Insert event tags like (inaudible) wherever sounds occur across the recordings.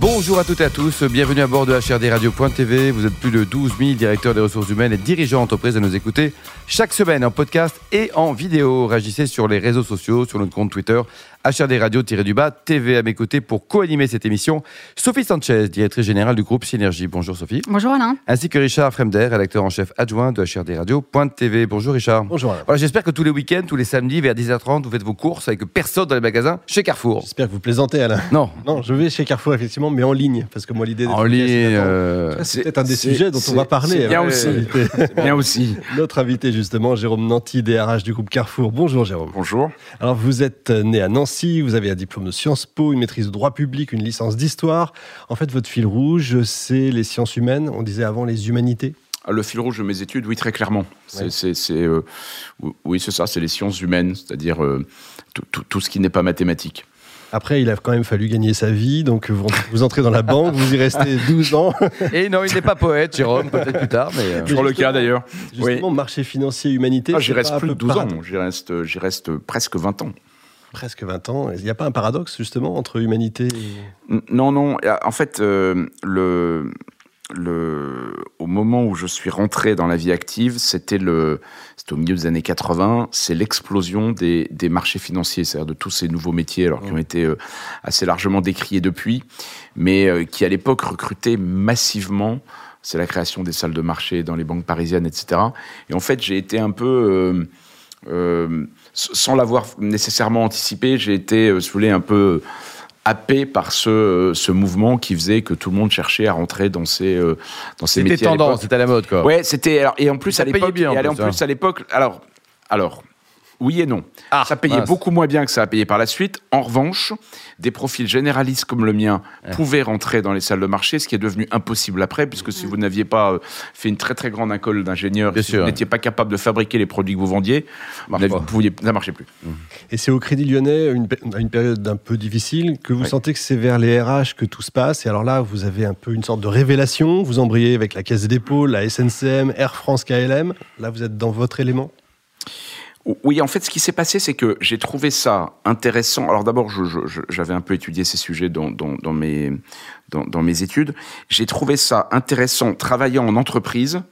Bonjour à toutes et à tous, bienvenue à bord de HRDRadio.tv. Vous êtes plus de 12 000 directeurs des ressources humaines et dirigeants d'entreprise à nous écouter chaque semaine en podcast et en vidéo. Réagissez sur les réseaux sociaux, sur notre compte Twitter, HRD Radio-du-bas, TV à mes côtés pour co-animer cette émission. Sophie Sanchez, directrice générale du groupe Synergie. Bonjour Sophie. Bonjour Alain. Ainsi que Richard Fremder, rédacteur en chef adjoint de HRD Radio.tv. Bonjour Richard. Bonjour Alain. Voilà, J'espère que tous les week-ends, tous les samedis vers 10h30, vous faites vos courses avec personne dans les magasins chez Carrefour. J'espère que vous plaisantez Alain. Non. Non, je vais chez Carrefour effectivement, mais en ligne, parce que moi l'idée En ligne, euh, c'est peut-être un des sujets dont on va parler. C'est bien avec aussi. (laughs) notre invité. C'est bien aussi. Notre invité justement, Jérôme Nanty, DRH du groupe Carrefour. Bonjour Jérôme. Bonjour. Alors vous êtes né à Nancy, vous avez un diplôme de Sciences Po, une maîtrise de droit public, une licence d'histoire. En fait, votre fil rouge, c'est les sciences humaines. On disait avant les humanités. Ah, Le fil rouge de mes études, oui, très clairement. C'est, Ouais. c'est- c'est, euh, oui, c'est ça, c'est les sciences humaines, c'est-à-dire euh, tout, tout- tout ce qui n'est pas mathématique. Après, il a quand même fallu gagner sa vie, donc vous, vous entrez dans la banque, vous y restez (laughs) 12 ans. Et non, il n'est pas poète, Jérôme, peut-être plus tard, mais. euh, Toujours le cas d'ailleurs. Justement, marché financier, humanité. Ah, j'y reste plus de peu 12 ans, j'y reste, j'y reste presque 20 ans. Presque 20 ans. Il n'y a pas un paradoxe justement entre humanité et... Non, non. En fait, euh, le, le, au moment où je suis rentré dans la vie active, c'était le, c'était au milieu des années 80. C'est l'explosion des, des marchés financiers, c'est-à-dire de tous ces nouveaux métiers, alors qui ont été euh, assez largement décriés depuis, mais euh, qui à l'époque recrutaient massivement. C'est la création des salles de marché dans les banques parisiennes, etc. Et en fait, j'ai été un peu euh, euh, sans l'avoir nécessairement anticipé, j'ai été, euh, si vous voulez, un peu happé par ce, ce mouvement qui faisait que tout le monde cherchait à rentrer dans ces, euh, dans ces C'était métiers. à tendance, c'était à la mode, quoi. Ouais, c'était alors et en plus Ça à l'époque bien, en et en plus, hein. plus à l'époque alors alors oui et non. Ah, ça payait mince. beaucoup moins bien que ça a payé par la suite. En revanche, des profils généralistes comme le mien pouvaient rentrer dans les salles de marché, ce qui est devenu impossible après, puisque si vous n'aviez pas euh, fait une très très grande école d'ingénieur, si sûr. vous n'étiez pas capable de fabriquer les produits que vous vendiez, vous Marche n'aviez- pas. vous pouviez- ça marchait plus. Et c'est au Crédit Lyonnais, une, une période un peu difficile, que vous sentez que c'est vers les RH que tout se passe. Et alors là, vous avez un peu une sorte de révélation. Vous embrayez avec la Caisse des dépôts, la SNCM, Air France, KLM. Là, vous êtes dans votre élément? Oui, en fait, ce qui s'est passé, c'est que j'ai trouvé ça intéressant. Alors d'abord, j'avais un peu étudié ces sujets dans, mes, mes études. J'ai trouvé ça intéressant travaillant en entreprise.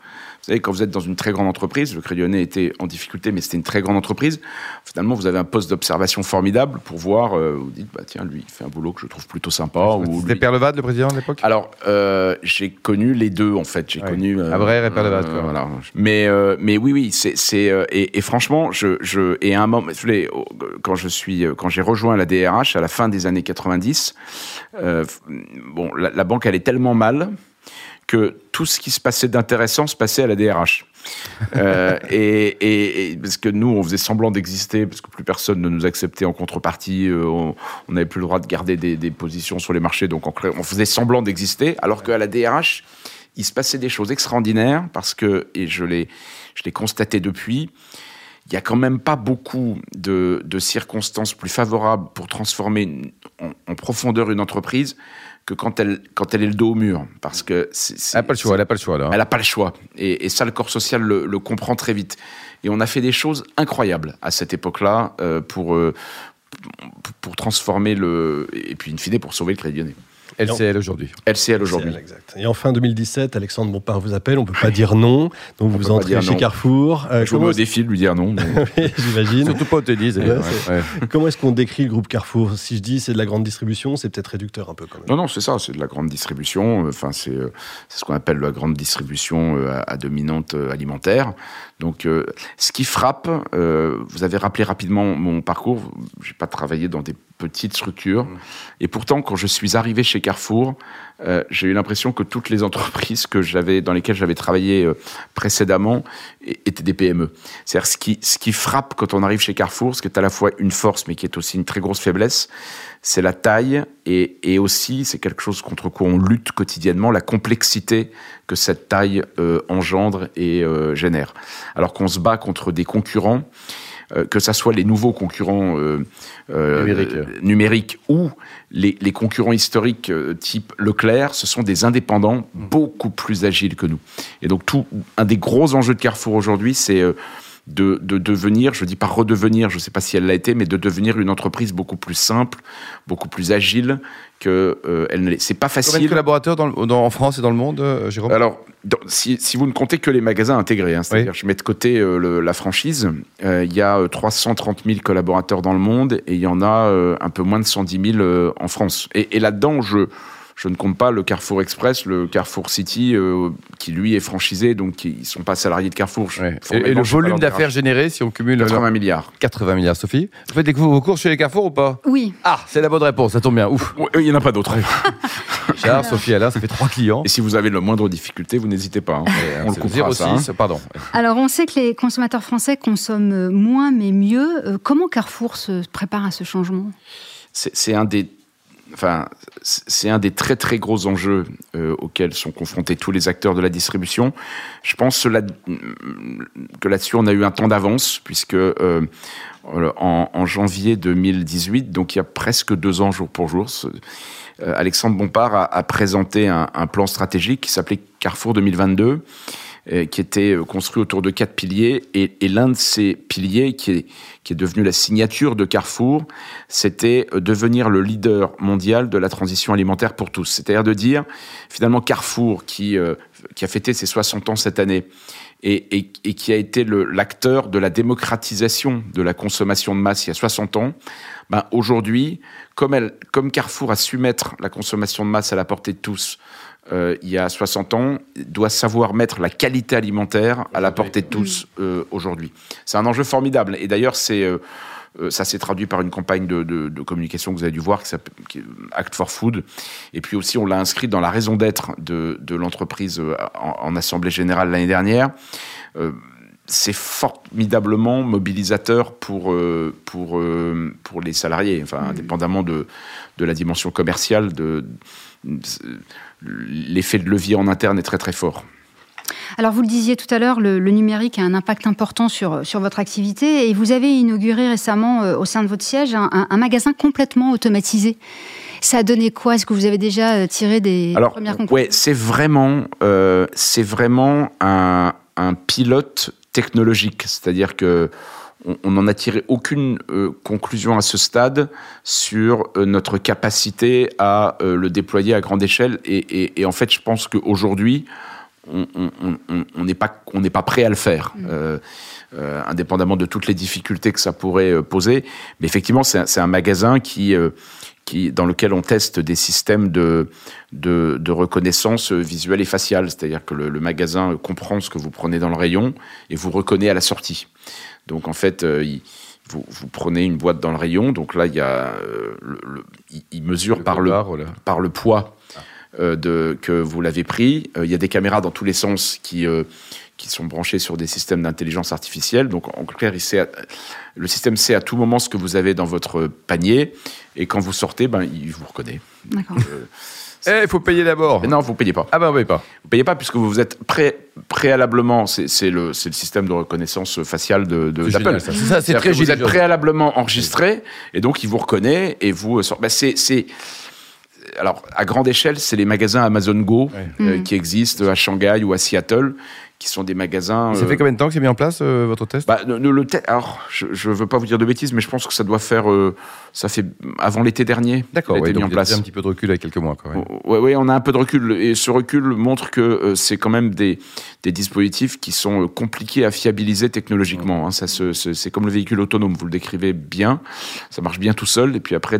Vous savez, quand vous êtes dans une très grande entreprise, le Crédit Lyonnais était en difficulté, mais c'était une très grande entreprise. Finalement, vous avez un poste d'observation formidable pour voir. euh, vous dites, bah tiens, lui, il fait un boulot que je trouve plutôt sympa. C'était lui- le président de l'époque? Alors, euh, j'ai connu les deux en fait. J'ai Ouais. connu euh, et Perlevat, quoi. voilà. Mais euh, mais oui oui c'est c'est euh, et, et franchement je je et à un moment oh, quand je suis euh, quand j'ai rejoint la DRH à la fin des années 90 euh, bon la, la banque allait tellement mal que tout ce qui se passait d'intéressant se passait à la DRH. Euh, (laughs) et, et- et parce que nous, on faisait semblant d'exister, parce que plus personne ne nous acceptait en contrepartie, euh, on n'avait plus le droit de garder des, des positions sur les marchés, donc on, faisait semblant d'exister, alors qu'à la DRH, il se passait des choses extraordinaires, parce que, et je l'ai je l'ai constaté depuis, il y a quand même pas beaucoup de, de circonstances plus favorables pour transformer en profondeur une entreprise que quand elle, quand elle est le dos au mur. Parce que Elle n'a pas le choix, elle n'a pas le choix, là. elle n'a pas le choix. Et, et ça, le corps social le, le comprend très vite. Et on a fait des choses incroyables à cette époque-là euh, pour, euh, pour, pour transformer le. Et puis, in fine, pour sauver le Crédit Lyonnais. LCL aujourd'hui. LCL aujourd'hui. Et en fin 2017, Alexandre Bompard vous appelle. On peut pas dire non. Donc vous entrez chez non. Carrefour. Euh, Je vous mets comment au défi de lui dire non. mais- (laughs) J'imagine. Surtout pas au tennis. Ouais, Ouais. (laughs) Comment est-ce qu'on décrit le groupe Carrefour? Si je dis c'est de la grande distribution, c'est peut-être réducteur un peu quand même. Non, non, c'est ça, c'est de la grande distribution. Enfin, c'est euh, ce qu'on appelle la grande distribution euh, à, à dominante euh, alimentaire. Donc, euh, ce qui frappe, euh, vous avez rappelé rapidement mon parcours. J'ai pas travaillé dans des petites structures, et pourtant, quand je suis arrivé chez Carrefour, euh, j'ai eu l'impression que toutes les entreprises que j'avais, dans lesquelles j'avais travaillé euh, précédemment, étaient des PME. C'est-à-dire ce qui, ce qui frappe quand on arrive chez Carrefour, ce qui est à la fois une force, mais qui est aussi une très grosse faiblesse, c'est la taille et, et aussi, c'est quelque chose contre quoi on lutte quotidiennement, la complexité que cette taille euh, engendre et euh, génère. Alors qu'on se bat contre des concurrents, que ça soit les nouveaux concurrents euh, euh, Numériques. euh, numériques ou les, les concurrents historiques euh, type Leclerc, ce sont des indépendants beaucoup plus agiles que nous. Et donc, tout, un des gros enjeux de Carrefour aujourd'hui, c'est euh, de, de devenir, je dis pas redevenir, je ne sais pas si elle l'a été, mais de devenir une entreprise beaucoup plus simple, beaucoup plus agile que euh, elle ne l'est. C'est pas Combien de facile. collaborateurs dans, le- dans- en France et dans le monde, euh, Jérôme? Alors, dans- si, si vous ne comptez que les magasins intégrés, hein, c'est-à-dire je mets de côté euh, le- la franchise, euh, il y a euh, 330 000 collaborateurs dans le monde et il y en a euh, un peu moins de 110 000 euh, en France. Et, et là-dedans, je, je ne compte pas le Carrefour Express, le Carrefour City, euh, qui lui est franchisé, donc ils ne sont pas salariés de Carrefour. Ouais. Et, le volume d'affaires généré, si on cumule 80 milliards. 80 milliards, Sophie. Vous faites vos courses chez les Carrefour ou pas? Oui. Ah, c'est la bonne réponse, ça tombe bien. Ouf. Ouais, Il n'y en a pas d'autres. (laughs) Richard, Sophie, Alain, ça fait trois clients. Et si vous avez le moindre difficulté, vous n'hésitez pas. hein. On le C'est coupera, ça, hein. 06, pardon. Alors, on sait que les consommateurs français consomment moins mais mieux. Euh, Comment Carrefour se prépare à ce changement? C'est un des enfin c'est un des très très gros enjeux euh, auxquels sont confrontés tous les acteurs de la distribution. Je pense que là-dessus on a eu un temps d'avance puisque euh, en, janvier 2018, donc il y a presque deux ans jour pour jour, euh, Alexandre Bompard a, présenté un, un plan stratégique qui s'appelait Carrefour 2022 euh, qui était euh, construit autour de quatre piliers. Et, l'un de ces piliers, qui est, qui est devenu la signature de Carrefour, c'était euh, devenir le leader mondial de la transition alimentaire pour tous. C'est-à-dire de dire, finalement, Carrefour, qui, euh, qui a fêté ses 60 ans cette année, et, et, qui a été l'acteur de la démocratisation de la consommation de masse il y a 60 ans, ben aujourd'hui, comme, comme Carrefour a su mettre la consommation de masse à la portée de tous euh, il y a 60 ans, doit savoir mettre la qualité alimentaire à la portée de tous euh, aujourd'hui. C'est un enjeu formidable. Et d'ailleurs, c'est euh, ça s'est traduit par une campagne de, de- de communication que vous avez dû voir, qui s'appelle Act for Food. Et puis aussi, on l'a inscrit dans la raison d'être de, de l'entreprise en, en Assemblée générale l'année dernière. C'est formidablement mobilisateur pour, pour, pour les salariés, enfin, indépendamment de, de la dimension commerciale, de, l'effet de levier en interne est très très fort. Alors, vous le disiez tout à l'heure, le, le numérique a un impact important sur, sur votre activité et vous avez inauguré récemment euh, au sein de votre siège un, un- un magasin complètement automatisé. Ça a donné quoi? Est-ce que vous avez déjà euh, tiré des Alors, premières conclusions? ouais, c'est vraiment, euh, c'est vraiment un, un pilote technologique, c'est-à-dire que on n'en a tiré aucune euh, conclusion à ce stade sur euh, notre capacité à euh, le déployer à grande échelle. Et, et- et en fait, je pense qu'aujourd'hui, on n'est pas, on pas prêt à le faire. Euh, indépendamment de toutes les difficultés que ça pourrait poser. Mais effectivement, c'est un, magasin qui, qui, dans lequel on teste des systèmes de, de, de reconnaissance visuelle et faciale. C'est-à-dire que le, le magasin comprend ce que vous prenez dans le rayon et vous reconnaît à la sortie. Donc en fait, euh, il- vous, vous prenez une boîte dans le rayon. Donc là, il, y a, euh, le, le- il- il mesure par voilà. par le poids de, que vous l'avez pris. Euh, Il y a des caméras dans tous les sens qui, euh, qui sont branchées sur des systèmes d'intelligence artificielle. Donc, en clair, il sait à- le système sait à tout moment ce que vous avez dans votre panier. Et quand vous sortez, ben, il vous reconnaît. D'accord. Eh, il faut payer d'abord. Mais non, vous ne payez pas. Ah ben, on paye pas. Vous payez pas puisque vous êtes pré- préalablement, c'est c'est le, c'est le système de reconnaissance faciale de, de C'est d'Apple. C'est ça, c'est très Vous êtes préalablement enregistré et donc il vous reconnaît et vous sort. Bah, c'est, c'est- alors à grande échelle, c'est les magasins Amazon Go Ouais. euh, qui existent à Shanghai ou à Seattle, qui sont des magasins. Ça euh, fait combien de temps que c'est mis en place, euh, votre test bah, le, le te- alors, je ne veux pas vous dire de bêtises, mais je pense que ça doit faire, euh, ça fait avant l'été dernier. D'accord, ouais, mis donc en il y a place. un petit peu de recul avec quelques mois. Quand même. Ouais, on a un peu de recul et ce recul montre que euh, c'est quand même des, des dispositifs qui sont euh, compliqués à fiabiliser technologiquement. hein. Ça se- se- c'est comme le véhicule autonome, vous le décrivez bien, ça marche bien tout seul et puis après,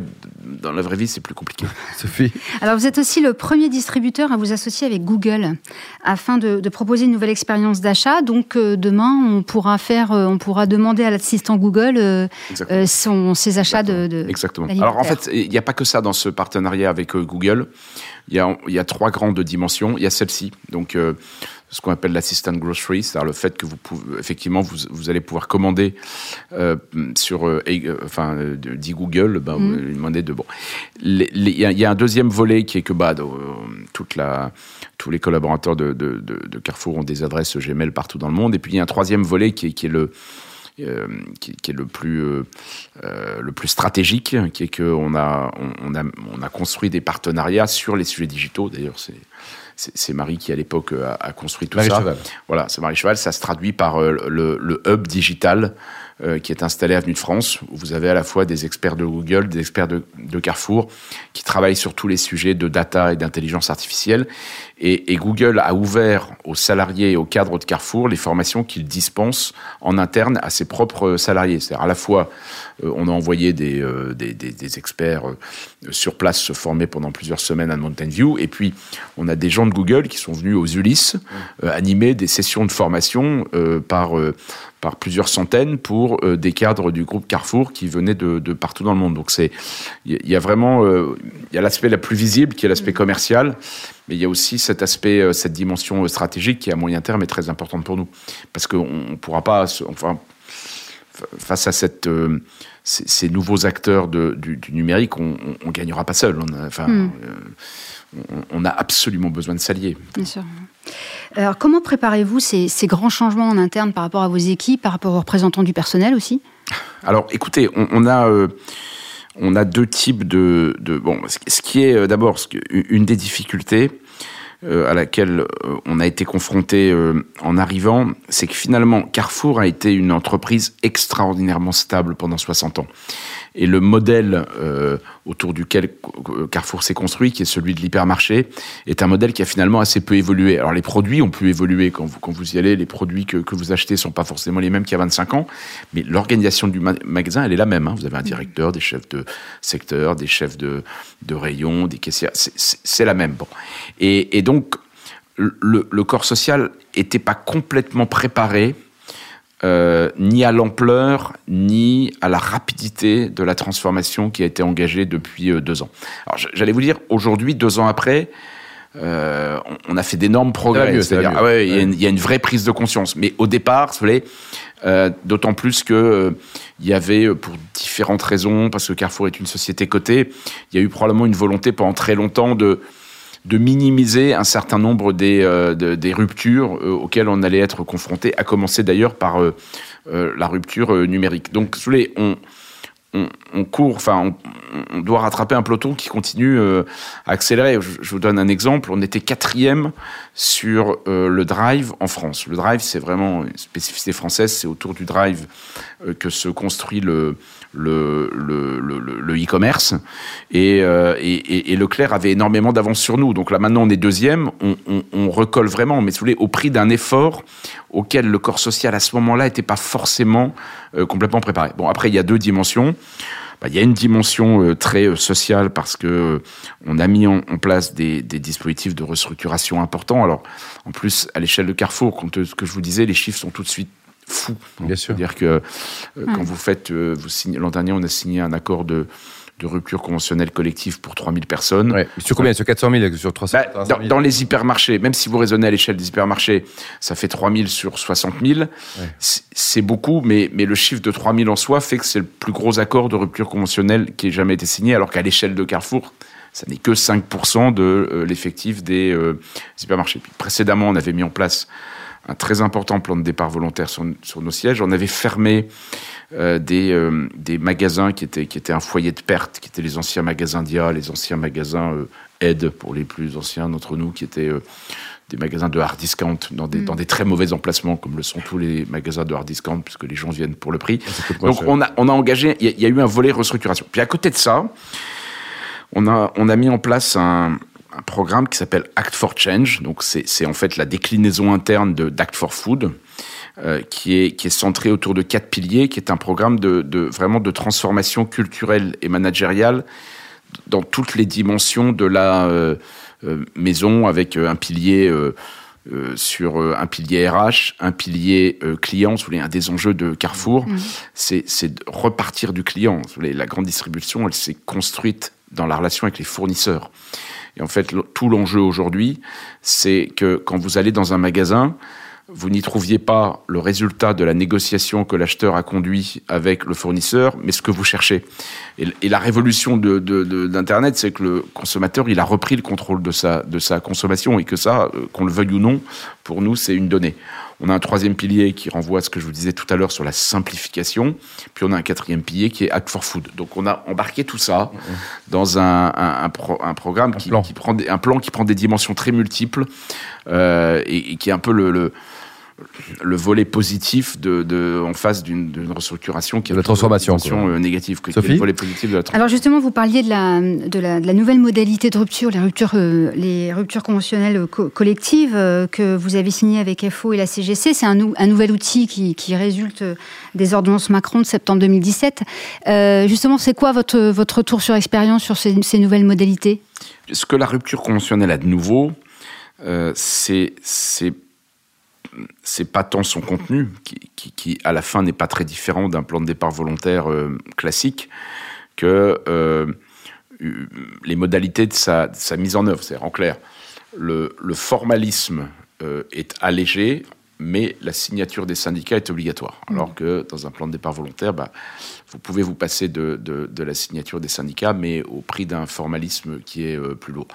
dans la vraie vie, c'est plus compliqué. (laughs) Sophie Alors, vous êtes aussi le premier distributeur à vous associer avec Google afin de, de proposer une nouvelle expérience d'achat. Donc, euh, demain, on pourra faire, euh, on pourra demander à l'assistant Google euh, Exactement. son, ses achats de, de- Exactement. Alors en fait, il n'y a pas que ça dans ce partenariat avec Google. Il y a, y a trois grandes dimensions. Il y a celle-ci, donc ce qu'on appelle l'assistant grocery, c'est-à-dire le fait que vous pouvez, effectivement, vous, vous allez pouvoir commander euh, sur, euh, et, euh, enfin, euh, dit Google, ben, vous lui demandez de bon. Il y, a- il y a un deuxième volet qui est que bah, toute la, tous les collaborateurs de, de, de- de Carrefour ont des adresses Gmail partout dans le monde. Et puis il y a un troisième volet qui est, qui est le qui, qui, est le plus, le plus stratégique, qui est qu'on a, on, a, on a construit des partenariats sur les sujets digitaux. D'ailleurs, c'est c'est Marie qui à l'époque a, construit tout Marie ça. Cheval. Voilà, c'est Marie Cheval. Ça se traduit par le, le hub digital euh, qui est installé à Avenue de France, où vous avez à la fois des experts de Google, des experts de, Carrefour, qui travaillent sur tous les sujets de data et d'intelligence artificielle. Et, Google a ouvert aux salariés et aux cadres de Carrefour les formations qu'il dispense en interne à ses propres salariés. C'est-à-dire à la fois, euh, on a envoyé des, euh, experts sur place se former pendant plusieurs semaines à Mountain View, et puis on a des gens de Google qui sont venus aux Ulysses animer des sessions de formation par plusieurs centaines pour euh, des cadres du groupe Carrefour qui venaient de, de partout dans le monde. Donc c'est il y, a vraiment euh, il y a l'aspect la plus visible qui est l'aspect commercial, mais il y a aussi cet aspect euh, cette dimension stratégique qui à moyen terme est très importante pour nous parce qu'on ne pourra pas enfin face à cette ces, ces, nouveaux acteurs de, du, du, numérique, on, ne gagnera pas seul. On a, enfin, mm. on, on, a absolument besoin de s'allier. Bien sûr. Alors, comment préparez-vous ces, ces, grands changements en interne par rapport à vos équipes, par rapport aux représentants du personnel aussi? Alors, écoutez, on, on a. Euh, on a deux types de, de bon, ce qui est euh, d'abord une des difficultés euh, à laquelle euh, on a été confronté euh, en arrivant, c'est que finalement Carrefour a été une entreprise extraordinairement stable pendant 60 ans. Et le modèle euh, autour duquel Carrefour s'est construit, qui est celui de l'hypermarché, est un modèle qui a finalement assez peu évolué. Alors les produits ont pu évoluer quand vous, quand vous y allez, les produits que, que vous achetez sont pas forcément les mêmes qu'il y a 25 ans, mais l'organisation du ma magasin, elle est la même. Hein. Vous avez un directeur, des chefs de secteur, des chefs de, de rayon, des caissières, c'est la même. Bon. Et, le, le corps social était pas complètement préparé euh, ni à l'ampleur, ni à la rapidité de la transformation qui a été engagée depuis euh, deux ans. Alors j'allais vous dire, aujourd'hui, deux ans après, euh, on, a fait d'énormes progrès. C'est-à-dire, ah ouais, il y, y, a une vraie prise de conscience. Mais au départ, vous euh, d'autant plus que euh, il y avait, pour différentes raisons, parce que Carrefour est une société cotée, il y a eu probablement une volonté pendant très longtemps de de minimiser un certain nombre des, euh, de, des ruptures euh, auxquelles on allait être confronté, à commencer d'ailleurs par euh, la rupture numérique. Donc, vous voulez, on, on, court, enfin, on, doit rattraper un peloton qui continue à accélérer. Je, vous donne un exemple. On était quatrième sur le drive en France. Le drive, c'est vraiment une spécificité française. C'est autour du drive que se construit le, e-commerce et, euh, Leclerc avait énormément d'avance sur nous. Donc là maintenant on est deuxième, on, on, on recolle vraiment, mais si vous voulez, au prix d'un effort auquel le corps social à ce moment-là n'était pas forcément euh, complètement préparé. Bon après il y a deux dimensions. Bah, il y a une dimension euh, très euh, sociale parce que euh, on a mis en, en place des, des, dispositifs de restructuration importants. Alors en plus à l'échelle de Carrefour, quand ce que je vous disais, les chiffres sont tout de suite fou. Bien sûr. C'est-à-dire que euh, quand vous faites, euh, vous signez, l'an dernier, on a signé un accord de, de rupture conventionnelle collective pour 3000 personnes. Ouais. Sur combien? Sur 400 000 Sur 300 bah, 000 dans, dans, les hypermarchés, même si vous raisonnez à l'échelle des hypermarchés, ça fait 3000 sur 60 000. Ouais. C'est beaucoup, mais, mais le chiffre de 3000 en soi fait que c'est le plus gros accord de rupture conventionnelle qui ait jamais été signé, alors qu'à l'échelle de Carrefour, ça n'est que 5% de euh, l'effectif des euh, hypermarchés. Puis, précédemment, on avait mis en place un très important plan de départ volontaire sur, sur nos sièges. On avait fermé euh, des, euh, des magasins qui étaient, qui étaient un foyer de perte, qui étaient les anciens magasins DIA, les anciens magasins euh, Aide pour les plus anciens d'entre nous, qui étaient euh, des magasins de hard discount dans des, mmh. dans des très mauvais emplacements, comme le sont tous les magasins de hard discount, puisque les gens viennent pour le prix. Donc on a, on a engagé, il y, y, a eu un volet restructuration. Puis à côté de ça, on a, on a mis en place un, un programme qui s'appelle Act for Change. Donc, c'est en fait la déclinaison interne d'Act for Food. Euh, qui, est, qui est centré autour de quatre piliers, qui est un programme de, de, vraiment de transformation culturelle et managériale dans toutes les dimensions de la euh, euh, maison, avec un pilier euh, euh, sur un pilier RH, un pilier client. Vous voulez, un des enjeux de Carrefour, mmh. c'est de repartir du client. Vous voulez, la grande distribution, elle s'est construite dans la relation avec les fournisseurs. Et en fait, tout l'enjeu aujourd'hui, c'est que quand vous allez dans un magasin, vous n'y trouviez pas le résultat de la négociation que l'acheteur a conduit avec le fournisseur, mais ce que vous cherchez. Et, la révolution de, d'Internet, c'est que le consommateur, il a repris le contrôle de sa, de sa consommation et que ça, euh, qu'on le veuille ou non, pour nous, c'est une donnée. On a un troisième pilier qui renvoie à ce que je vous disais tout à l'heure sur la simplification. Puis on a un quatrième pilier qui est Act for Food. Donc on a embarqué tout ça dans un, un, un, programme qui, qui, prend des, un plan qui prend des dimensions très multiples euh, et, et, qui est un peu le, le le volet positif de, de en face d'une restructuration qui est la transformation euh, négative que, Sophie le volet positif de la Alors justement, vous parliez de la, de la, de la nouvelle modalité de rupture, les ruptures, euh, les ruptures conventionnelles co collectives euh, que vous avez signées avec FO et la CGC. C'est un, un, nouvel outil qui, qui, résulte des ordonnances Macron de septembre 2017. justement, c'est quoi votre, votre retour sur expérience sur ces, ces, nouvelles modalités? Ce que la rupture conventionnelle a de nouveau, c'est c'est pas tant son contenu, qui, qui, à la fin n'est pas très différent d'un plan de départ volontaire euh, classique, que euh, les modalités de sa, sa mise en œuvre. C'est en clair, le, le formalisme euh, est allégé, mais la signature des syndicats est obligatoire. Mmh. Alors que dans un plan de départ volontaire, bah, vous pouvez vous passer de, de, de, la signature des syndicats, mais au prix d'un formalisme qui est plus lourd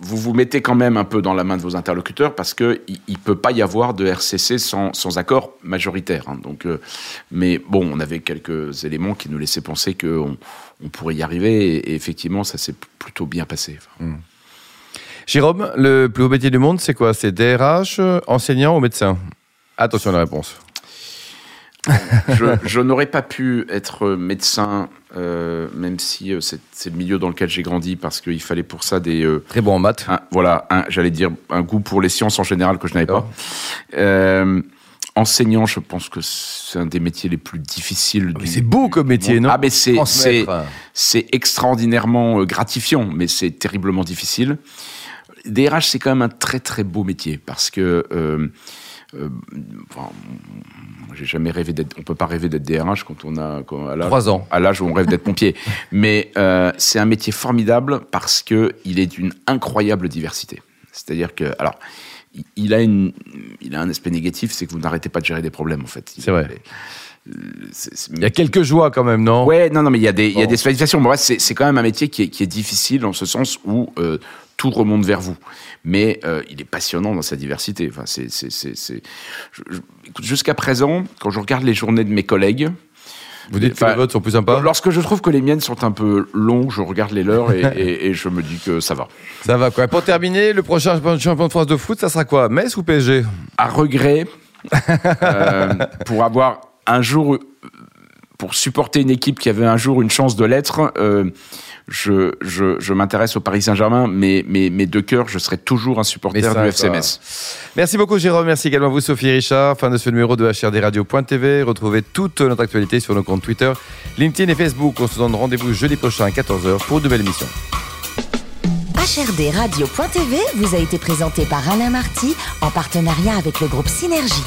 vous vous mettez quand même un peu dans la main de vos interlocuteurs parce qu'il ne peut pas y avoir de RCC sans, sans accord majoritaire. Hein. Donc, euh, mais bon, on avait quelques éléments qui nous laissaient penser qu'on on pourrait y arriver et, effectivement, ça s'est plutôt bien passé. Mmh. Jérôme, le plus haut métier du monde, c'est quoi? C'est DRH, enseignant ou médecin? Attention à la réponse je, je n'aurais pas pu être médecin, euh, même si euh, c'est le milieu dans lequel j'ai grandi, parce qu'il fallait pour ça des... Euh, Très bon en maths. Un, voilà, j'allais dire un goût pour les sciences en général que je n'avais pas. Euh, enseignant, je pense que c'est un des métiers les plus difficiles. Ah, c'est beau comme métier, non Ah, mais c'est extraordinairement gratifiant, mais c'est terriblement difficile. DRH, c'est quand même un très très beau métier parce que euh, enfin, j'ai jamais rêvé d'être. On peut pas rêver d'être DRH quand on a quand, à trois ans. À l'âge où on rêve d'être pompier. (laughs) Mais euh, c'est un métier formidable parce que il est d'une incroyable diversité. C'est-à-dire que alors. Il a, une, il a un aspect négatif, c'est que vous n'arrêtez pas de gérer des problèmes, en fait. C'est vrai. Il y a quelques joies quand même, non? Ouais, non, non, mais il y a des, bon. il y a des. Bon, c'est quand même un métier qui est, qui est difficile en ce sens où euh, tout remonte vers vous. Mais euh, il est passionnant dans sa diversité. Enfin, c'est, jusqu'à présent, quand je regarde les journées de mes collègues, vous dites que les votes sont plus sympas Lorsque je trouve que les miennes sont un peu longues, je regarde les leurs et, (laughs) et, et, je me dis que ça va. Ça va quoi. Pour terminer, le prochain champion de France de foot, ça sera quoi Metz ou PSG À regret, euh, pour avoir un jour, pour supporter une équipe qui avait un jour une chance de l'être, euh, je, je, je m'intéresse au Paris Saint-Germain, mais, mais, mais de cœur, je serai toujours un supporter ça, du FCMS. Merci beaucoup, Jérôme. Merci également à vous, Sophie Richard. Fin de ce numéro de HRDRadio.tv. Retrouvez toute notre actualité sur nos comptes Twitter, LinkedIn et Facebook. On se donne rendez-vous jeudi prochain à 14h pour une nouvelle émission. HRDRadio.tv vous a été présenté par Alain Marty en partenariat avec le groupe Synergie.